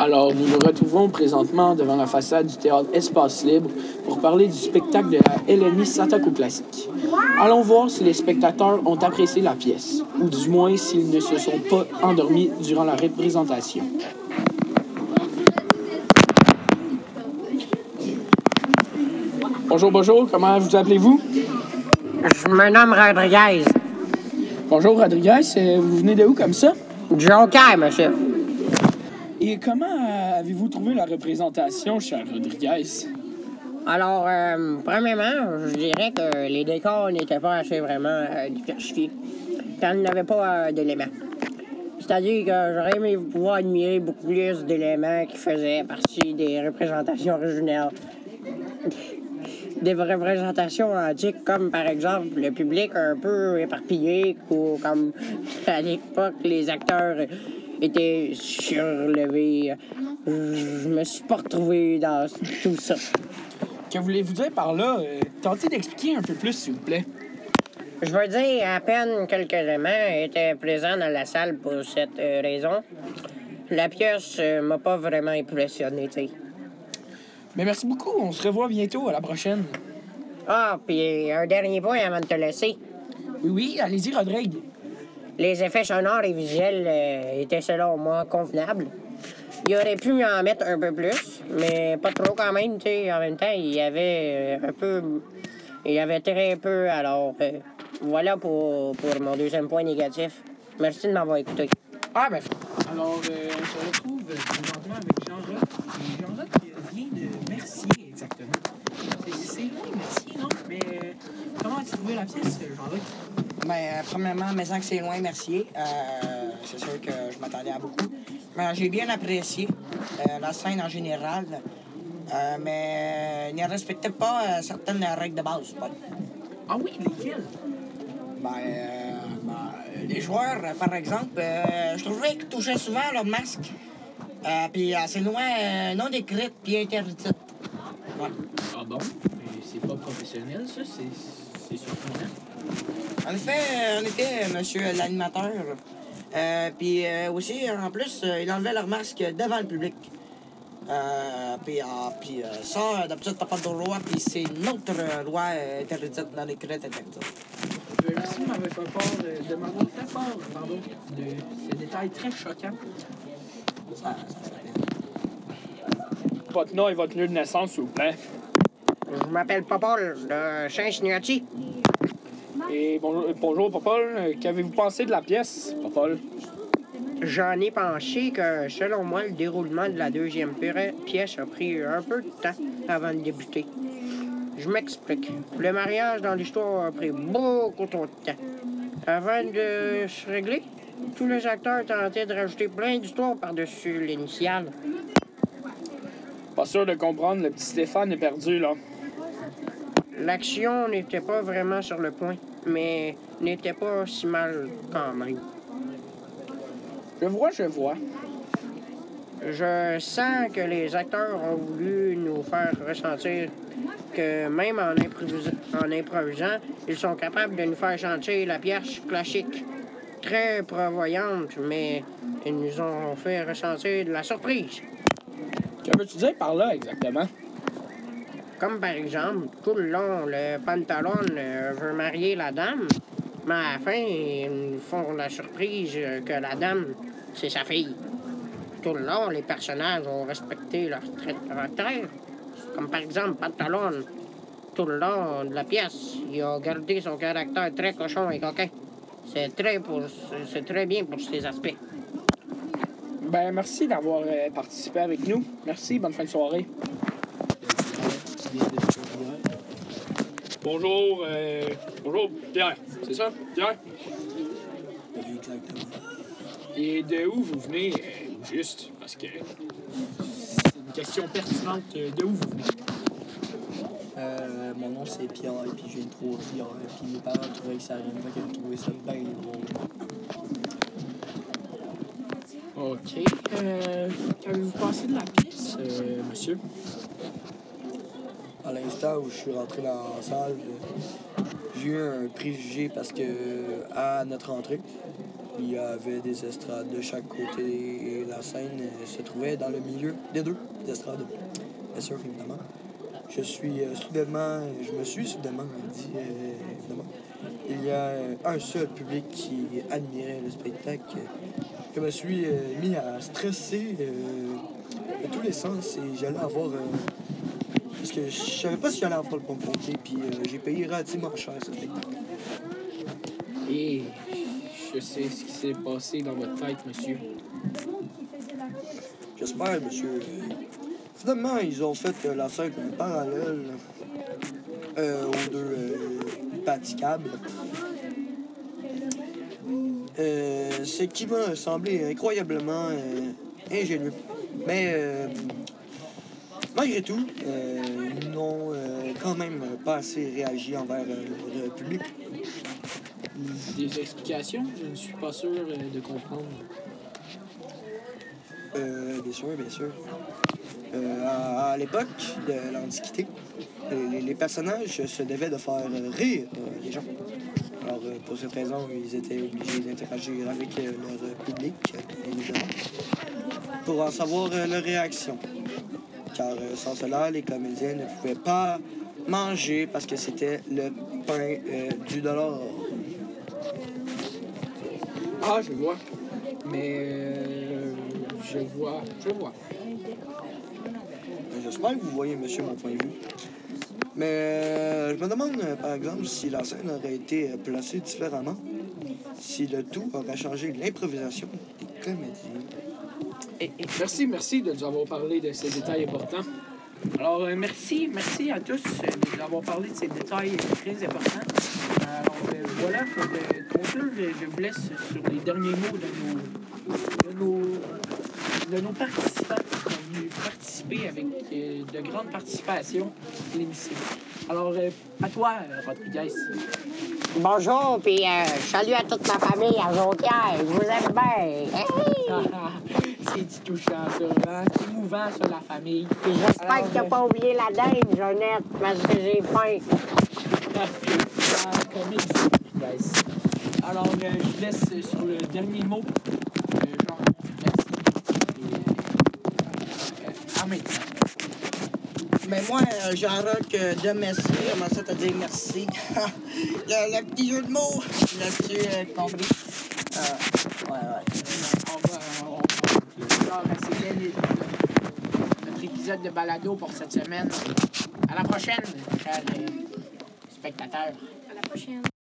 Alors, nous nous retrouvons présentement devant la façade du théâtre Espace Libre pour parler du spectacle de la LNI Satako Classique. Allons voir si les spectateurs ont apprécié la pièce, ou du moins s'ils ne se sont pas endormis durant la représentation. Bonjour, bonjour, comment vous appelez-vous? Je me nomme Rodriguez. Bonjour, Rodriguez, vous venez de où comme ça? Joker, monsieur. Et comment euh, avez-vous trouvé la représentation, cher Rodriguez? Alors, euh, premièrement, je dirais que les décors n'étaient pas assez vraiment euh, diversifiés. Quand il n'y avait pas d'éléments. C'est-à-dire que j'aurais aimé pouvoir admirer beaucoup plus d'éléments qui faisaient partie des représentations originales. Des représentations antiques, comme par exemple le public un peu éparpillé, ou comme à l'époque les acteurs étaient surlevés. Je me suis pas retrouvé dans tout ça. Que voulez-vous dire par là? Euh, tentez d'expliquer un peu plus, s'il vous plaît. Je veux dire, à peine quelques éléments étaient présents dans la salle pour cette euh, raison. La pièce euh, m'a pas vraiment impressionné, tu sais. Mais merci beaucoup, on se revoit bientôt, à la prochaine. Ah, puis un dernier point avant de te laisser. Oui, oui, allez-y, Rodrigue. Les effets sonores et visuels euh, étaient selon moi convenables. Il aurait pu en mettre un peu plus, mais pas trop quand même, tu sais. En même temps, il y avait euh, un peu... Il y avait très peu, alors... euh, voilà pour, pour mon deuxième point négatif. Merci de m'avoir écouté. Ah, ben, alors, euh, on se retrouve présentement avec Jean-Roch. Jean-Roch vient de Mercier, exactement. C'est- loin, Mercier, non? Mais euh, comment as-tu trouvé la pièce, Jean-Roch? Ben, euh, premièrement, mais sans que c'est loin, merci. Euh, c'est sûr que je m'attendais à beaucoup. Mais j'ai bien apprécié euh, la scène en général. Euh, mais ne respectait pas certaines règles de base. Ah oui, lesquels? Ben, euh, ben, les joueurs, par exemple, je trouvais qu'ils touchaient souvent leur masque. Puis assez loin, euh, non décrite puis interdite. Ouais. Ah bon? Mais c'est pas professionnel, ça? C'est c'est surprenant. En effet, en effet, monsieur l'animateur. Euh, puis euh, aussi, en plus, euh, ils enlevaient leur masque devant le public. Euh, puis ah, puis, euh, ça, d'habitude, t'as pas de loi, puis c'est notre loi interdite dans les crêtes interdites. Euh, Merci de m'avoir fait part, de, de m'avoir fait part, pardon, de ce détail très choquant. Ça, ça serait- Votre nom et votre lieu de naissance, s'il vous plaît. Je m'appelle Popol de Saint-Signotti. Et bonjour, euh, bonjour Popol. Qu'avez-vous pensé de la pièce, Popol? J'en ai pensé que, selon moi, le déroulement de la deuxième pi- pièce a pris un peu de temps avant de débuter. Je m'explique. Le mariage dans l'histoire a pris beaucoup trop de temps. Avant de se régler, tous les acteurs tentaient de rajouter plein d'histoires par-dessus l'initiale. Pas sûr de comprendre, le petit Stéphane est perdu, là. L'action n'était pas vraiment sur le point, mais n'était pas si mal quand même. Je vois, je vois. Je sens que les acteurs ont voulu nous faire ressentir que même en, improvisa- en improvisant, ils sont capables de nous faire sentir la pièce classique. Très prévoyante, mais ils nous ont fait ressentir de la surprise. Que veux-tu dire par là, exactement? Comme par exemple, tout le long, le pantalon euh, veut marier la dame, mais à la fin, ils font la surprise euh, que la dame, c'est sa fille. Tout le long, les personnages ont respecté leur trait de caractère. Comme par exemple, pantalon, tout le long de la pièce, il a gardé son caractère très cochon et coquin. C'est très, pour, c'est très bien pour ces aspects. Ben, merci d'avoir euh, participé avec nous. Merci, bonne fin de soirée. Bonjour, euh, bonjour, Pierre, c'est ça, Pierre? Et de où vous venez, euh, juste, parce que c'est une question pertinente, euh, de où vous venez? Euh, mon nom c'est Pierre et puis j'ai une trois Pierre. Puis mes parents trouvaient que ça arrive pas qu'ils trouvaient ça bien drôle. OK. Euh, Qu'avez-vous pensé de la pièce, euh, monsieur? À l'instant où je suis rentré dans la salle, j'ai eu un préjugé parce que à notre entrée, Il y avait des estrades de chaque côté et la scène euh, se trouvait dans le milieu des deux estrades. Bien sûr, évidemment. Je suis euh, soudainement, je me suis soudainement dit, euh, évidemment, il y a un seul public qui admirait le spectacle. Je me suis mis à stresser de tous les sens et j'allais avoir. Parce que je savais pas si j'allais avoir le bon compter, puis euh, j'ai payé relativement cher ce spectacle. Et je sais ce qui s'est passé dans votre tête, monsieur. J'espère, monsieur. Finalement, ils ont fait euh, la scène parallèle euh, aux deux euh, praticables. Euh, ce qui m'a semblé incroyablement ingénieux. Mais euh, malgré tout, euh, ils n'ont euh, quand même pas assez réagi envers euh, le public. Des explications? Je ne suis pas sûr euh, de comprendre. Euh, bien sûr, bien sûr. Euh, à à l'époque de l'Antiquité, les, les- personnages se devaient de faire euh, rire euh, les gens. Alors, euh, pour cette raison, ils étaient obligés d'interagir avec euh, leur euh, public, euh, évidemment, pour en savoir euh, leur réaction. Car euh, sans cela, les comédiens ne pouvaient pas manger parce que c'était le pain euh, du dollar. Ah, je vois. Mais euh, je vois, je vois. J'espère que vous voyez, monsieur, mon point de vue. Mais euh, je me demande, euh, par exemple, si la scène aurait été euh, placée différemment, si le tout aurait changé l'improvisation des comédiens. Merci, merci de nous avoir parlé de ces détails importants. Alors, euh, merci, merci à tous euh, de nous avoir parlé de ces détails très importants. Alors, euh, voilà, pour conclure, je, je vous laisse sur les derniers mots de nos, de nos, de nos participants qui sont venus participer avec euh, de grandes participations à l'émission. Alors, euh, à toi, Rodriguez. Bonjour, puis euh, salut à toute ma famille à Jonquière. Je vous aime bien. Hey! C'est touchant, ça. Hein? C'est émouvant, ça, la famille. J'espère Alors, que t'as euh, pas oublié la dinde, Jeannette, parce que j'ai faim. Ah. Alors, euh, je vous laisse euh, sur le dernier mot. Euh, genre, merci. Et, euh. Mais moi, euh, Jean-Roch euh, de Messi, comment ça te dire merci? le, le petit jeu de mots, là-dessus, euh, compris? Euh, ouais, ouais. On va, on va- Alors, c'était notre épisode de balado pour cette semaine. À la prochaine, chers euh, spectateurs. À la prochaine.